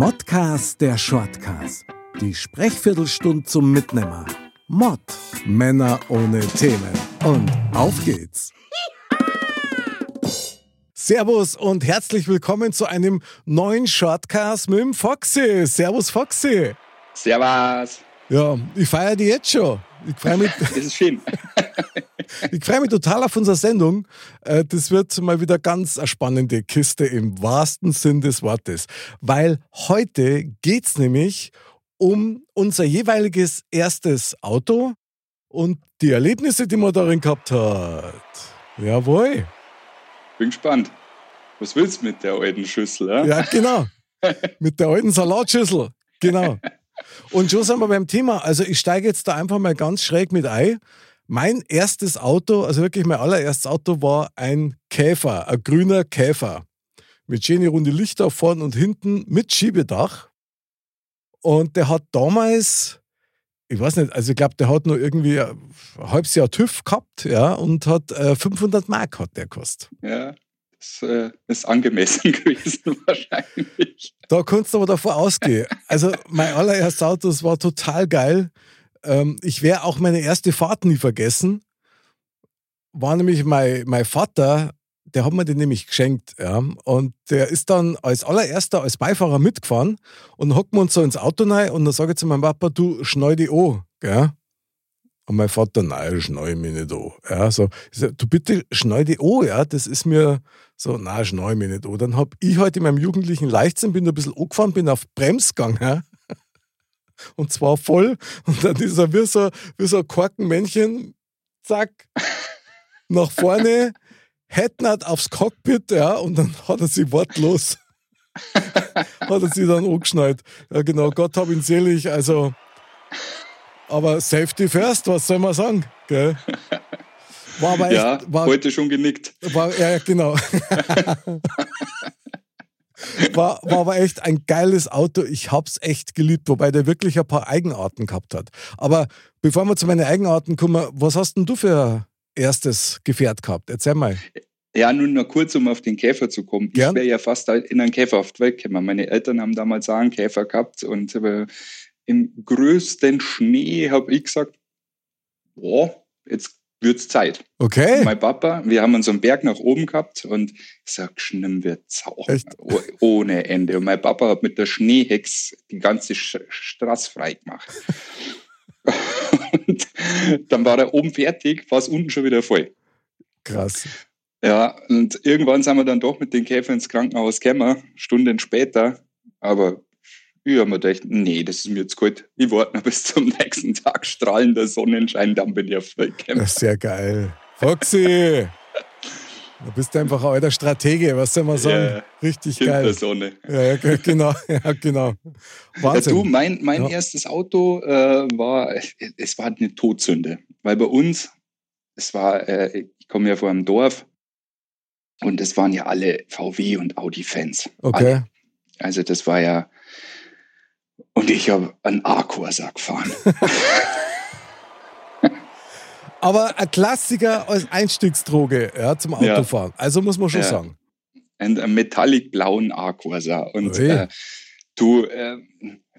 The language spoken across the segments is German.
Modcast der Shortcast. Die Sprechviertelstunde zum Mitnehmer. Mod. Männer ohne Themen. Und auf geht's. Servus und herzlich willkommen zu einem neuen Shortcast mit dem Foxy. Servus Foxy. Servus. Ja, ich feiere die jetzt schon. Ich freue mich. das ist schön. ich freue mich total auf unsere Sendung. Äh, das wird mal wieder ganz eine spannende Kiste im wahrsten Sinn des Wortes. Weil heute geht es nämlich um unser jeweiliges erstes Auto und die Erlebnisse, die man darin gehabt hat. Jawohl. Bin gespannt. Was willst du mit der alten Schüssel? Ja, ja genau. mit der alten Salatschüssel. Genau. Und schon sind wir beim Thema. Also ich steige jetzt da einfach mal ganz schräg mit ein. Mein erstes Auto, also wirklich mein allererstes Auto, war ein Käfer, ein grüner Käfer. Mit schöne runde Lichter vorn und hinten mit Schiebedach. Und der hat damals, ich weiß nicht, also ich glaube, der hat nur irgendwie ein halbes Jahr TÜV gehabt, ja, und hat äh, 500 Mark hat der gekostet. Ja. Das äh, ist angemessen gewesen wahrscheinlich. Da kannst du aber davor ausgehen. Also mein allererstes Auto, das war total geil. Ähm, ich werde auch meine erste Fahrt nie vergessen. War nämlich mein, mein Vater, der hat mir den nämlich geschenkt. Ja. Und der ist dann als allererster, als Beifahrer mitgefahren und hocken uns so ins Auto rein und dann sage ich zu meinem Papa, du schnall die an. Und mein Vater, nein, schnall mich nicht an. Ja, so, du bitte schnall die an, ja, das ist mir so, nein, schnall mich nicht an. Dann habe ich heute halt in meinem jugendlichen Leichtsinn, bin ein bisschen angefahren, bin auf Brems gegangen, ja. Und zwar voll. Und dann ist er wie so, wie so ein Korkenmännchen, zack, nach vorne, Headnut aufs Cockpit, ja, und dann hat er sich wortlos, hat er sich dann angeschnallt. Ja, genau, Gott hab ihn selig, also aber Safety first, was soll man sagen? Gell? War aber echt, ja, war, heute schon genickt. War, ja, genau. war, war aber echt ein geiles Auto. Ich hab's echt geliebt, wobei der wirklich ein paar Eigenarten gehabt hat. Aber bevor wir zu meinen Eigenarten kommen, was hast denn du für erstes Gefährt gehabt? Erzähl mal. Ja, nun noch kurz, um auf den Käfer zu kommen. Gern? Ich wäre ja fast in einen Käfer auf die Welt gekommen. Meine Eltern haben damals auch einen Käfer gehabt und äh, im größten Schnee habe ich gesagt, boah, jetzt wird's Zeit. Okay. mein Papa, wir haben so einen Berg nach oben gehabt und ich sag, schlimm wird's auch. Ohne Ende. Und mein Papa hat mit der Schneehex die ganze Straße frei gemacht. und dann war er oben fertig, war es unten schon wieder voll. Krass. Ja, und irgendwann sind wir dann doch mit den Käfer ins Krankenhaus gekommen, Stunden später. Aber ich habe mir gedacht, nee, das ist mir jetzt gut. Ich warte noch bis zum nächsten Tag strahlender Sonnenschein, dann bin ich auf Vollcamp. Sehr geil. Foxy! Du bist einfach ein alter Stratege, was soll man sagen? Ja, Richtig geil. Der Sonne. Ja, genau, ja, genau. Wahnsinn. Ja, du, mein, mein ja. erstes Auto äh, war, es war eine Todsünde. Weil bei uns, es war, äh, ich komme ja vor einem Dorf und es waren ja alle VW und Audi-Fans. Okay. Alle. Also das war ja, und ich habe einen A-Corsa gefahren. Aber ein Klassiker als Einstiegsdroge ja, zum Autofahren. Ja. Also muss man schon ja. sagen. Einen metallic blauen A-Corsa. Und äh, du, äh,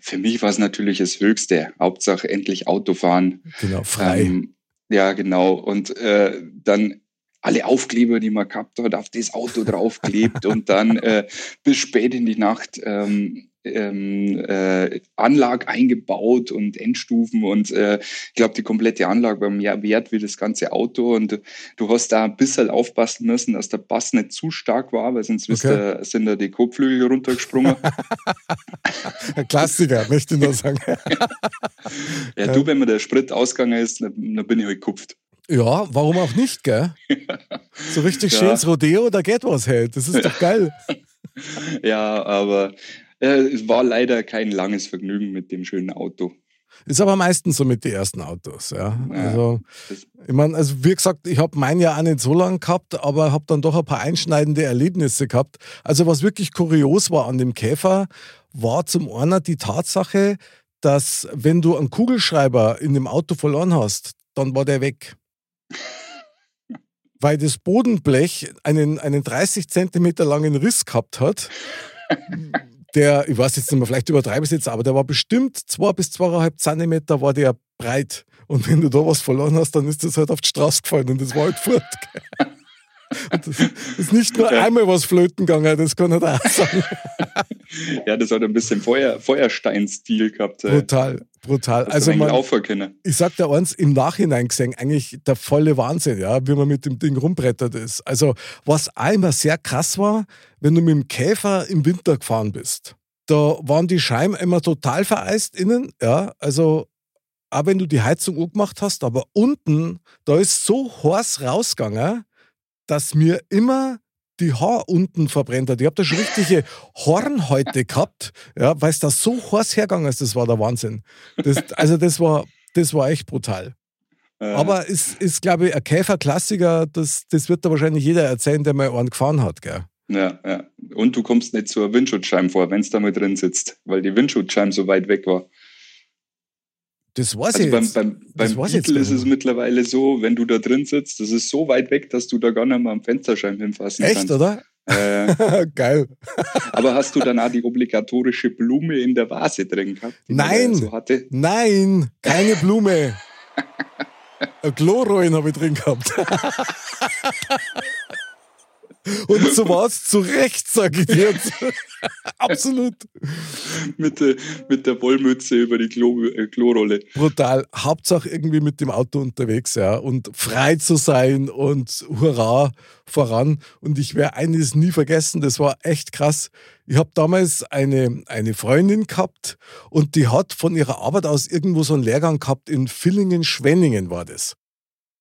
für mich war es natürlich das Höchste. Hauptsache endlich Autofahren. Genau, frei. Ähm, ja, genau. Und äh, dann alle Aufkleber, die man gehabt hat, auf das Auto draufklebt und dann äh, bis spät in die Nacht ähm, ähm, äh, Anlage eingebaut und Endstufen und äh, ich glaube, die komplette Anlage war mehr wert wie das ganze Auto und du hast da ein bisschen aufpassen müssen, dass der Bass nicht zu stark war, weil sonst okay. da, sind da die Kotflügel runtergesprungen. Klassiker, möchte ich nur sagen. ja, du, wenn mir der Sprit ausgegangen ist, dann, dann bin ich halt gekupft. Ja, warum auch nicht, gell? So richtig ja. schönes Rodeo, da geht was halt. Das ist doch geil. ja, aber es war leider kein langes Vergnügen mit dem schönen Auto. Ist aber meistens so mit den ersten Autos, ja. ja also, ich meine, also wie gesagt, ich habe mein Jahr auch nicht so lange gehabt, aber habe dann doch ein paar einschneidende Erlebnisse gehabt. Also was wirklich kurios war an dem Käfer, war zum einen die Tatsache, dass wenn du einen Kugelschreiber in dem Auto verloren hast, dann war der weg. Weil das Bodenblech einen, einen 30 Zentimeter langen Riss gehabt hat der, ich weiß jetzt nicht mehr, vielleicht übertreibe ich es jetzt, aber der war bestimmt zwei bis zweieinhalb Zentimeter war der breit. Und wenn du da was verloren hast, dann ist das halt auf die Straße gefallen und das war halt fort. Und das ist nicht nur einmal was flöten gegangen, das kann ich auch sagen. ja, das hat ein bisschen Feuer, Feuerstein-Stil gehabt. Brutal, brutal. Das also man, ich sag dir eins, im Nachhinein gesehen, eigentlich der volle Wahnsinn, ja, wie man mit dem Ding rumbrettert ist. Also, was einmal sehr krass war, wenn du mit dem Käfer im Winter gefahren bist. Da waren die Scheiben immer total vereist innen, ja, also auch wenn du die Heizung angemacht hast, aber unten, da ist so heiß rausgegangen, dass mir immer die Haar unten verbrennt hat. Ich habe da schon richtige Hornhäute gehabt, ja, weil es da so heiß hergegangen ist. Das war der Wahnsinn. Das, also das war, das war echt brutal. Äh. Aber es ist, ist glaube ich, ein Käferklassiker. Das, das wird da wahrscheinlich jeder erzählen, der mal einen gefahren hat. Gell? Ja, ja. Und du kommst nicht zur Windschutzscheibe vor, wenn es da mal drin sitzt, weil die Windschutzscheibe so weit weg war. Das weiß also ich beim, beim, beim Beetle ist es mittlerweile so, wenn du da drin sitzt, das ist so weit weg, dass du da gar nicht mal am Fensterscheiben hinfassen Echt, kannst. Echt, oder? Äh, Geil. Aber hast du danach die obligatorische Blume in der Vase drin gehabt? Nein, so nein, keine Blume. Ein Chlorollen habe ich drin gehabt. Und so war es zu Recht, sage ich dir jetzt. Absolut. mit, der, mit der Wollmütze über die Klo, äh, Klorolle. Brutal. Hauptsache irgendwie mit dem Auto unterwegs, ja. Und frei zu sein und hurra voran. Und ich werde eines nie vergessen, das war echt krass. Ich habe damals eine, eine Freundin gehabt und die hat von ihrer Arbeit aus irgendwo so einen Lehrgang gehabt in Villingen-Schwenningen war das.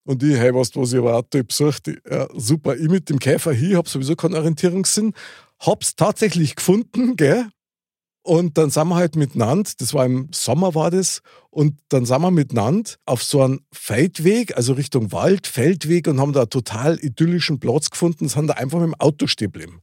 Und ich, hey, was, was ich aber Auto besucht. Ja, super. Ich mit dem Käfer hier, habe sowieso keinen Orientierungssinn, hab's tatsächlich gefunden, gell? Und dann sind wir halt miteinander, das war im Sommer war das, und dann sind wir miteinander auf so einem Feldweg, also Richtung Wald, Feldweg und haben da einen total idyllischen Platz gefunden, sind da einfach mit dem Auto stehen geblieben.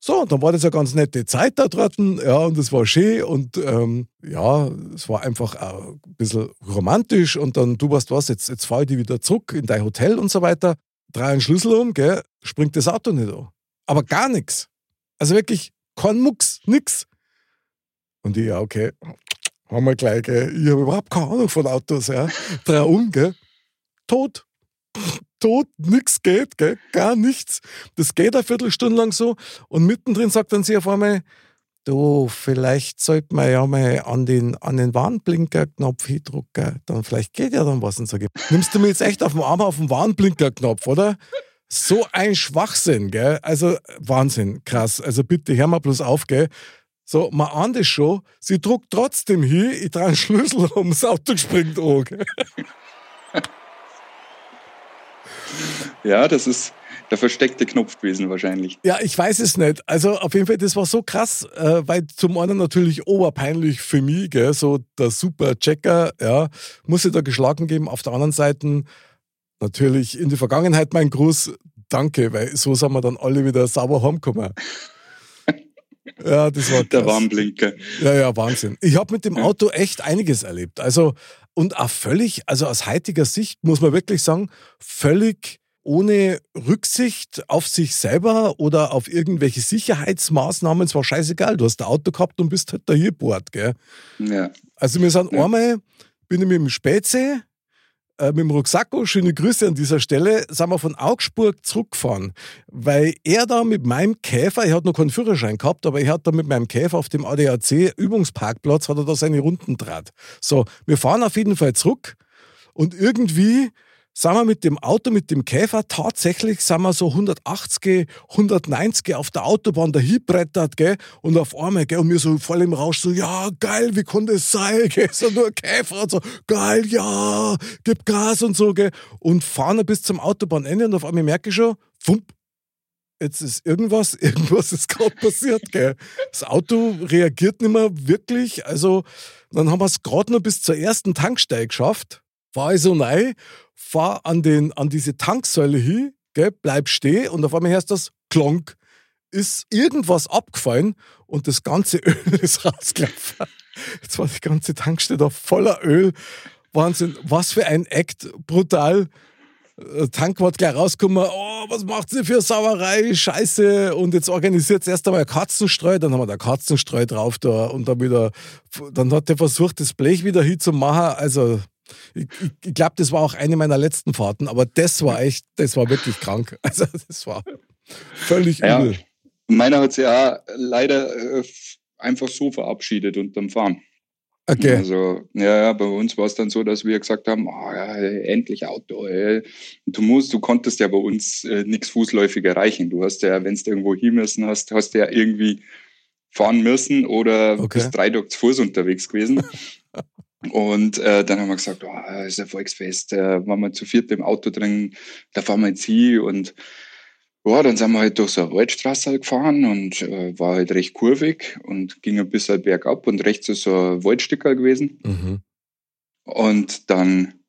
So, und dann war das eine ganz nette Zeit da draußen, ja, und es war schön und ähm, ja, es war einfach ein bisschen romantisch und dann, du weißt was, jetzt, jetzt fahre ich die wieder zurück in dein Hotel und so weiter, drehe einen Schlüssel um, gell, springt das Auto nicht an. Aber gar nichts. Also wirklich kein Mucks, nix. Und ich, ja, okay, haben wir gleich, gell, ich habe überhaupt keine Ahnung von Autos, ja, drehe um, gell, tot tot, nichts geht, gell? gar nichts. Das geht eine Viertelstunde lang so und mittendrin sagt dann sie auf einmal, du, vielleicht sollte man ja mal an den, an den Warnblinkerknopf hindrücken, dann vielleicht geht ja dann was und so. Nimmst du mir jetzt echt auf dem Arm auf den Warnblinkerknopf, oder? So ein Schwachsinn, gell? Also Wahnsinn, krass. Also bitte hör mal bloß auf, gell? So, man ahnt es schon, sie druckt trotzdem hier, ich trage einen Schlüssel um, das Auto springt an, gell? Ja, das ist der versteckte Knopf gewesen wahrscheinlich. Ja, ich weiß es nicht. Also auf jeden Fall, das war so krass, äh, weil zum einen natürlich oberpeinlich für mich, gell, so der super Checker, ja, muss ich da geschlagen geben. Auf der anderen Seite natürlich in die Vergangenheit mein Gruß, danke, weil so sind wir dann alle wieder sauber heimgekommen. Ja, das war krass. Der Warnblinker. Ja, ja, Wahnsinn. Ich habe mit dem Auto echt einiges erlebt. Also, und auch völlig, also aus heutiger Sicht muss man wirklich sagen, völlig ohne Rücksicht auf sich selber oder auf irgendwelche Sicherheitsmaßnahmen. Es war scheißegal. Du hast ein Auto gehabt und bist halt da hier bohrt, gell? Ja. Also, wir sind ja. einmal, bin ich mit dem Spätsee äh, mit dem Rucksacko, schöne Grüße an dieser Stelle, sind wir von Augsburg zurückgefahren, weil er da mit meinem Käfer, er hat noch keinen Führerschein gehabt, aber er hat da mit meinem Käfer auf dem ADAC Übungsparkplatz, hat er da seine Runden draht. So, wir fahren auf jeden Fall zurück und irgendwie sind wir mit dem Auto, mit dem Käfer, tatsächlich sind wir so 180, 190 auf der Autobahn dahinbrettert, gell, und auf einmal, gell, und mir so voll im Rausch so, ja, geil, wie konnte es sein, gell, so nur Käfer und so, geil, ja, gib Gas und so, gell, und fahren bis zum Autobahnende und auf einmal merke ich schon, fump, jetzt ist irgendwas, irgendwas ist gerade passiert, gell. Das Auto reagiert nicht mehr wirklich, also, dann haben wir es gerade noch bis zur ersten Tankstelle geschafft, war ich so rein fahr an, den, an diese Tanksäule hin, gell, bleib stehen und auf einmal hörst du das Klonk. Ist irgendwas abgefallen und das ganze Öl ist rausgelaufen. Jetzt war die ganze Tankstelle voller Öl. Wahnsinn, was für ein Act, brutal. Tank wird gleich rausgekommen, oh, was macht sie für Sauerei, Scheiße. Und jetzt organisiert es erst einmal Katzenstreu, dann haben wir da Katzenstreu drauf da und dann wieder, dann hat der versucht, das Blech wieder hinzumachen. Also ich, ich, glaube, das war auch eine meiner letzten Fahrten, aber das war echt, das war wirklich krank. Also das war völlig ja, übel. Meiner hat sich ja leider äh, einfach so verabschiedet unterm Fahren. Okay. Also, ja, ja, bei uns war es dann so, dass wir gesagt haben, oh, ja, endlich Auto. Ey. Du musst, du konntest ja bei uns äh, nichts fußläufig erreichen. Du hast ja, wenn du irgendwo hin müssen hast, hast du ja irgendwie fahren müssen oder okay. bist drei Tage zu Fuß unterwegs gewesen. Und äh, dann haben wir gesagt, oh, ist ein Volksfest, äh, waren wir zu viert im Auto drin, da fahren wir jetzt hin und ja, dann sind wir halt durch so eine Waldstraße halt gefahren und äh, war halt recht kurvig und ging ein bisschen bergab und rechts ist so ein Waldstücker gewesen. Mhm. Und dann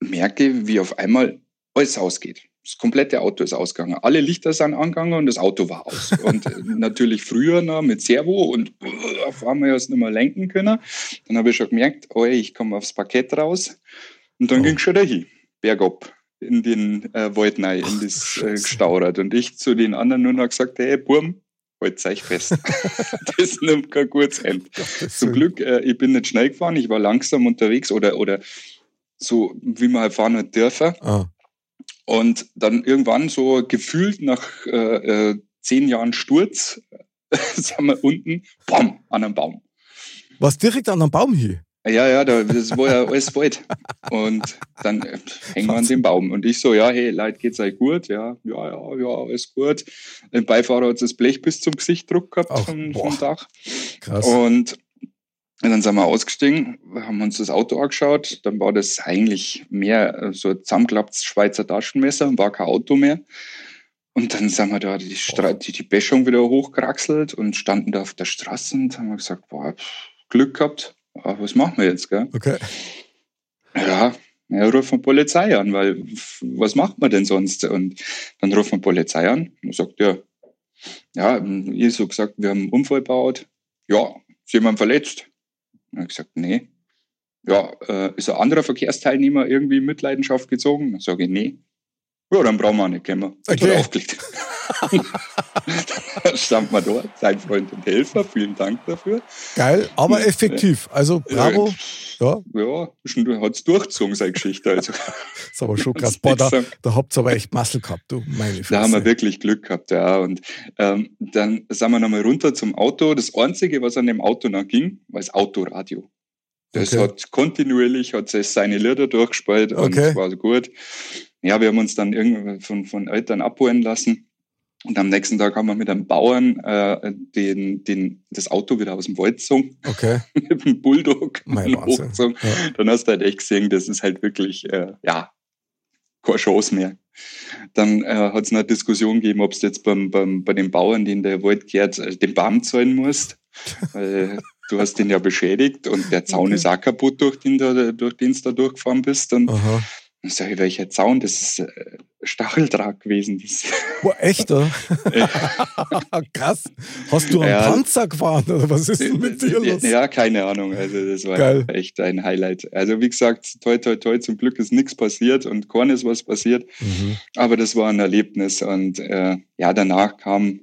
merke ich, wie auf einmal alles ausgeht. Das komplette Auto ist ausgegangen. Alle Lichter sind angegangen und das Auto war aus. Und natürlich früher noch mit Servo und uh, auf einmal erst nicht mehr lenken können. Dann habe ich schon gemerkt, oh, ich komme aufs Parkett raus. Und dann oh. ging es schon dahin, bergab in den äh, Wald rein, in das äh, gestaurert. Und ich zu den anderen nur noch gesagt, hey, Burm, halt euch fest. das nimmt kein gutes Ende. Zum Glück, äh, ich bin nicht schnell gefahren, ich war langsam unterwegs oder, oder so, wie man halt fahren hat dürfen. Ah. Und dann irgendwann so gefühlt nach äh, äh, zehn Jahren Sturz sind wir unten, bam, an einem Baum. Was direkt an einem Baum hier? Ja, ja, das war ja alles Wald. Und dann äh, hängen wir an dem Baum. Und ich so, ja, hey, Leute, geht's euch gut? Ja, ja, ja, ja, alles gut. Der Beifahrer hat das Blech bis zum Gesicht Druck gehabt Ach, vom, vom Dach. Krass. Und dann sind wir ausgestiegen, haben uns das Auto angeschaut. Dann war das eigentlich mehr so ein zusammengeklapptes Schweizer Taschenmesser, war kein Auto mehr. Und dann sind wir da die, Stra die, die Böschung wieder hochgeraxelt und standen da auf der Straße und haben gesagt, boah, Glück gehabt ach, was machen wir jetzt, gell? Okay. Ja, ja, rufen wir Polizei an, weil was macht man denn sonst? Und dann rufen wir Polizei an und sagt, ja, ja, ich so gesagt, wir haben einen Unfall gebaut. Ja, ist jemand verletzt? Dann habe ich gesagt, nee. Ja, äh, ist ein anderer Verkehrsteilnehmer irgendwie in Mitleidenschaft gezogen? Dann sage ich, nee. Ja, dann brauchen wir auch nicht kommen. Okay. aufgelegt. da stand man dort, sein Freund und Helfer, vielen Dank dafür. Geil, aber effektiv. Also bravo. Ja, ja hat es durchgezogen, seine Geschichte. Also. das ist aber schon krass. Boah, da, da habt ihr aber echt Muskel gehabt, du meine Fresse. Da haben wir wirklich Glück gehabt, ja. Und ähm, dann sind wir nochmal runter zum Auto. Das Einzige, was an dem Auto noch ging, war das Autoradio. Das okay. hat kontinuierlich hat es seine Lieder durchgespielt und okay. war gut ja, wir haben uns dann irgendwie von, von Eltern abholen lassen. Und am nächsten Tag haben wir mit einem Bauern äh, den, den, das Auto wieder aus dem Wald gezogen. Okay. mit dem Bulldog hochgezogen. Ja. Dann hast du halt echt gesehen, das ist halt wirklich, äh, ja, keine Chance mehr. Dann äh, hat es eine Diskussion gegeben, ob du jetzt beim, beim, bei dem Bauern, den der Wald gehört, äh, den Baum zahlen musst. Weil du hast den ja beschädigt und der Zaun okay. ist auch kaputt, durch den, du, durch den du da durchgefahren bist. Und Aha. Dann sage ich, welcher Zaun? Das ist äh, Stacheldraht gewesen. Boah, echt, oder? Krass. Hast du einen ja, Panzer gefahren oder was ist denn mit dir los? Ja, keine Ahnung. Also das war Geil. echt ein Highlight. Also wie gesagt, toi, toi, toi, zum Glück ist nichts passiert und kein ist was passiert. Mhm. Aber das war ein Erlebnis. Und äh, ja, danach kam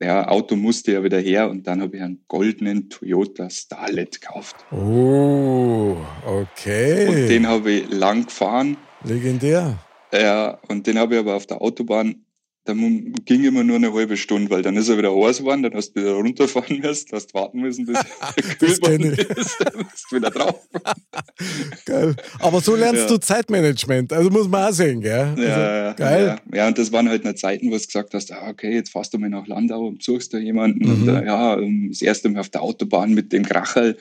ja, Auto musste ja wieder her und dann habe ich einen goldenen Toyota Starlet gekauft. Oh, okay. Und den habe ich lang gefahren Legendär. Ja, und den habe ich aber auf der Autobahn, da ging immer nur eine halbe Stunde, weil dann ist er wieder heiß geworden, dann hast du wieder runterfahren müssen, hast warten müssen, bis er kühl ist, dann bist du wieder drauf. geil. Aber so lernst ja. du Zeitmanagement, also muss man auch sehen, gell? Also, ja, geil. Ja. ja, und das waren halt noch Zeiten, wo du gesagt hast, ah, okay, jetzt fährst du mal nach Landau und suchst da jemanden mhm. und äh, ja, das erste Mal auf der Autobahn mit dem Krachel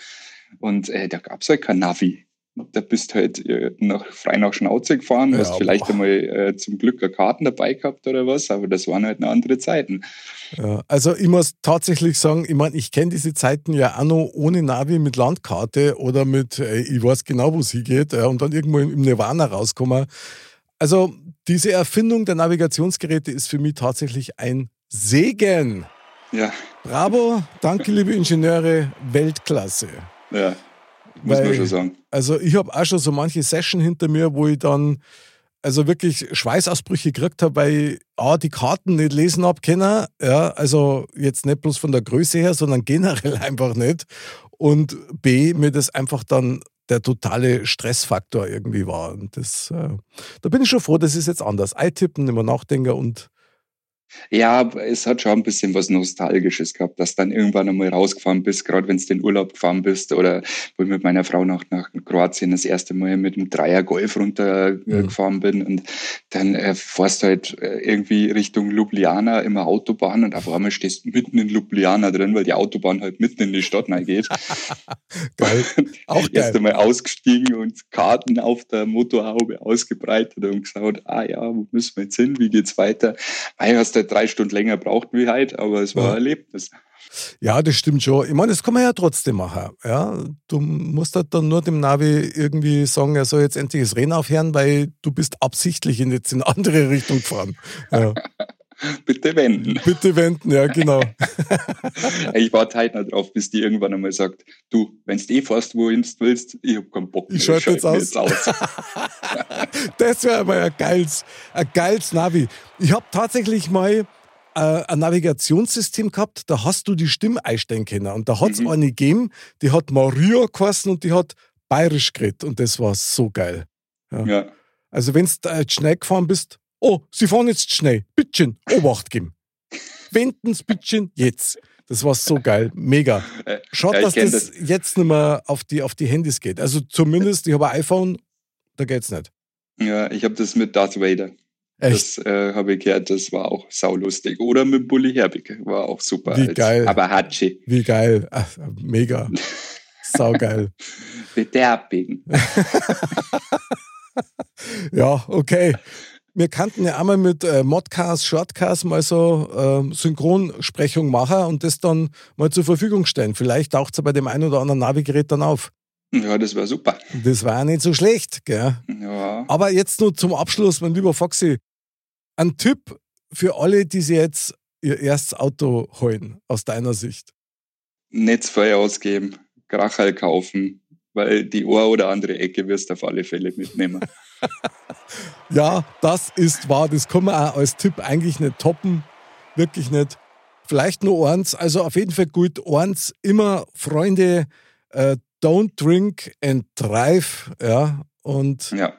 und äh, da gab es halt kein Navi da bist halt äh, nach, frei nach Schnauze gefahren, ja, hast vielleicht boah. einmal äh, zum Glück eine Karten dabei gehabt oder was, aber das waren halt eine andere Zeiten. Ja, also ich muss tatsächlich sagen, ich meine, ich kenne diese Zeiten ja auch noch ohne Navi mit Landkarte oder mit, äh, ich weiß genau, wo es hingeht äh, und dann irgendwo im Nirvana rauskommen. Also diese Erfindung der Navigationsgeräte ist für mich tatsächlich ein Segen. Ja. Bravo, danke liebe Ingenieure, Weltklasse. Ja, muss man schon sagen. Also ich habe auch schon so manche Session hinter mir, wo ich dann also wirklich Schweißausbrüche gekriegt habe, weil ich A, die Karten nicht lesen habe können, ja, also jetzt nicht bloß von der Größe her, sondern generell einfach nicht. Und B, mir das einfach dann der totale Stressfaktor irgendwie war. Und das, äh, da bin ich schon froh, das ist jetzt anders. Eintippen, immer nachdenken und ja, es hat schon ein bisschen was Nostalgisches gehabt, dass dann irgendwann einmal rausgefahren bist, gerade wenn du den Urlaub gefahren bist oder wo ich mit meiner Frau nach, nach Kroatien das erste Mal mit dem Dreier Golf runtergefahren mhm. bin und dann äh, fährst du halt äh, irgendwie Richtung Ljubljana immer Autobahn und auf einmal stehst du mitten in Ljubljana drin, weil die Autobahn halt mitten in die Stadt geht. geil. Auch geil. Erst einmal ausgestiegen und Karten auf der Motorhaube ausgebreitet und gesagt, ah ja, wo müssen wir jetzt hin, wie geht's weiter? Ah, hast halt drei Stunden länger braucht wie heute, aber es war ja. ein Erlebnis. Ja, das stimmt schon. Ich meine, das kann man ja trotzdem machen. Ja? Du musst halt dann nur dem Navi irgendwie sagen, er soll jetzt endlich das Rennen aufhören, weil du bist absichtlich in jetzt in eine andere Richtung gefahren. Ja. Bitte wenden. Bitte wenden, ja, genau. ich warte halt noch drauf, bis die irgendwann einmal sagt, du, wenn du eh fährst, wohin du willst, ich hab keinen Bock mehr. Ich schalte jetzt, aus. jetzt aus. das wäre aber ein geiles, ein geiles Navi. Ich habe tatsächlich mal äh, ein Navigationssystem gehabt, da hast du die Stimme einstellen können. Und da hat es mhm. eine gegeben, die hat Maria geheißen und die hat bayerisch geredet. Und das war so geil. Ja. ja. Also, wenn du äh, schnell gefahren bist, oh, Sie fahren jetzt schnell, bittchen, Obacht geben. Wenden Sie bittchen jetzt. Das war so geil, mega. Schaut, ja, dass das, das, jetzt nicht mehr auf die, auf die Handys geht. Also zumindest, ich habe ein iPhone, da geht's nicht. Ja, ich habe das mit Darth Vader. Echt? Das äh, habe ich gehört, das war auch saulustig. Oder mit Bully Herbig, war auch super. Wie geil. Aber Hatschi. Wie geil. Ach, mega. Saugeil. Bitte abbiegen. ja, okay. Wir kannten ja einmal mit äh, Modcast, Shortcast mal so äh, Synchronsprechung machen und das dann mal zur Verfügung stellen. Vielleicht taucht es bei dem einen oder anderen Navigerät dann auf. Ja, das war super. Das war ja nicht so schlecht, gell? Ja. Aber jetzt nur zum Abschluss, mein lieber Foxy. Ein Tipp für alle, die sich jetzt ihr erstes Auto holen, aus deiner Sicht. Netzfeuer ausgeben, Krachel kaufen, weil die Ohr oder andere Ecke wirst du auf alle Fälle mitnehmen. ja, das ist wahr. Das kann man auch als Tipp eigentlich nicht toppen. Wirklich nicht. Vielleicht nur eins, also auf jeden Fall gut. Eins, immer Freunde, äh, don't drink and drive. Ja, und ja.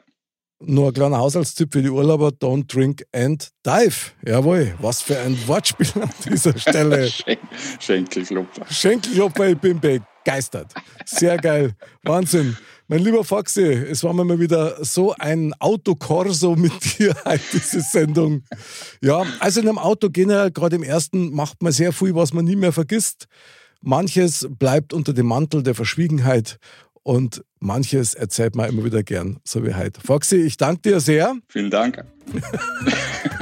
nur ein kleiner Haushaltstipp für die Urlauber: don't drink and dive. Jawohl, was für ein Wortspiel an dieser Stelle. Schenkelklopfer. Schenkelklopfer, ich bin begeistert. Sehr geil. Wahnsinn. Mein lieber Foxy, es war mir mal wieder so ein Autokorso mit dir heute, diese Sendung. Ja, also in einem Auto generell, gerade im ersten, macht man sehr viel, was man nie mehr vergisst. Manches bleibt unter dem Mantel der Verschwiegenheit und manches erzählt man immer wieder gern, so wie heute. Foxy, ich danke dir sehr. Vielen Dank.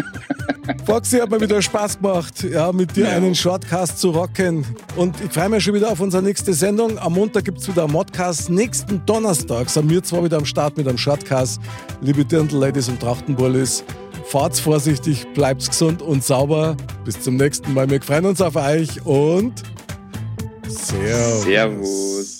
Foxy hat mir wieder Spaß gemacht, ja, mit dir ja. einen Shortcast zu rocken. Und ich freue mich schon wieder auf unsere nächste Sendung. Am Montag gibt es wieder einen Modcast. Nächsten Donnerstag sind wir zwar wieder am Start mit einem Shortcast. Liebe Dirndl-Ladies und Trachtenbullis, fahrt's vorsichtig, bleibt's gesund und sauber. Bis zum nächsten Mal. Wir freuen uns auf euch und Servus. Servus.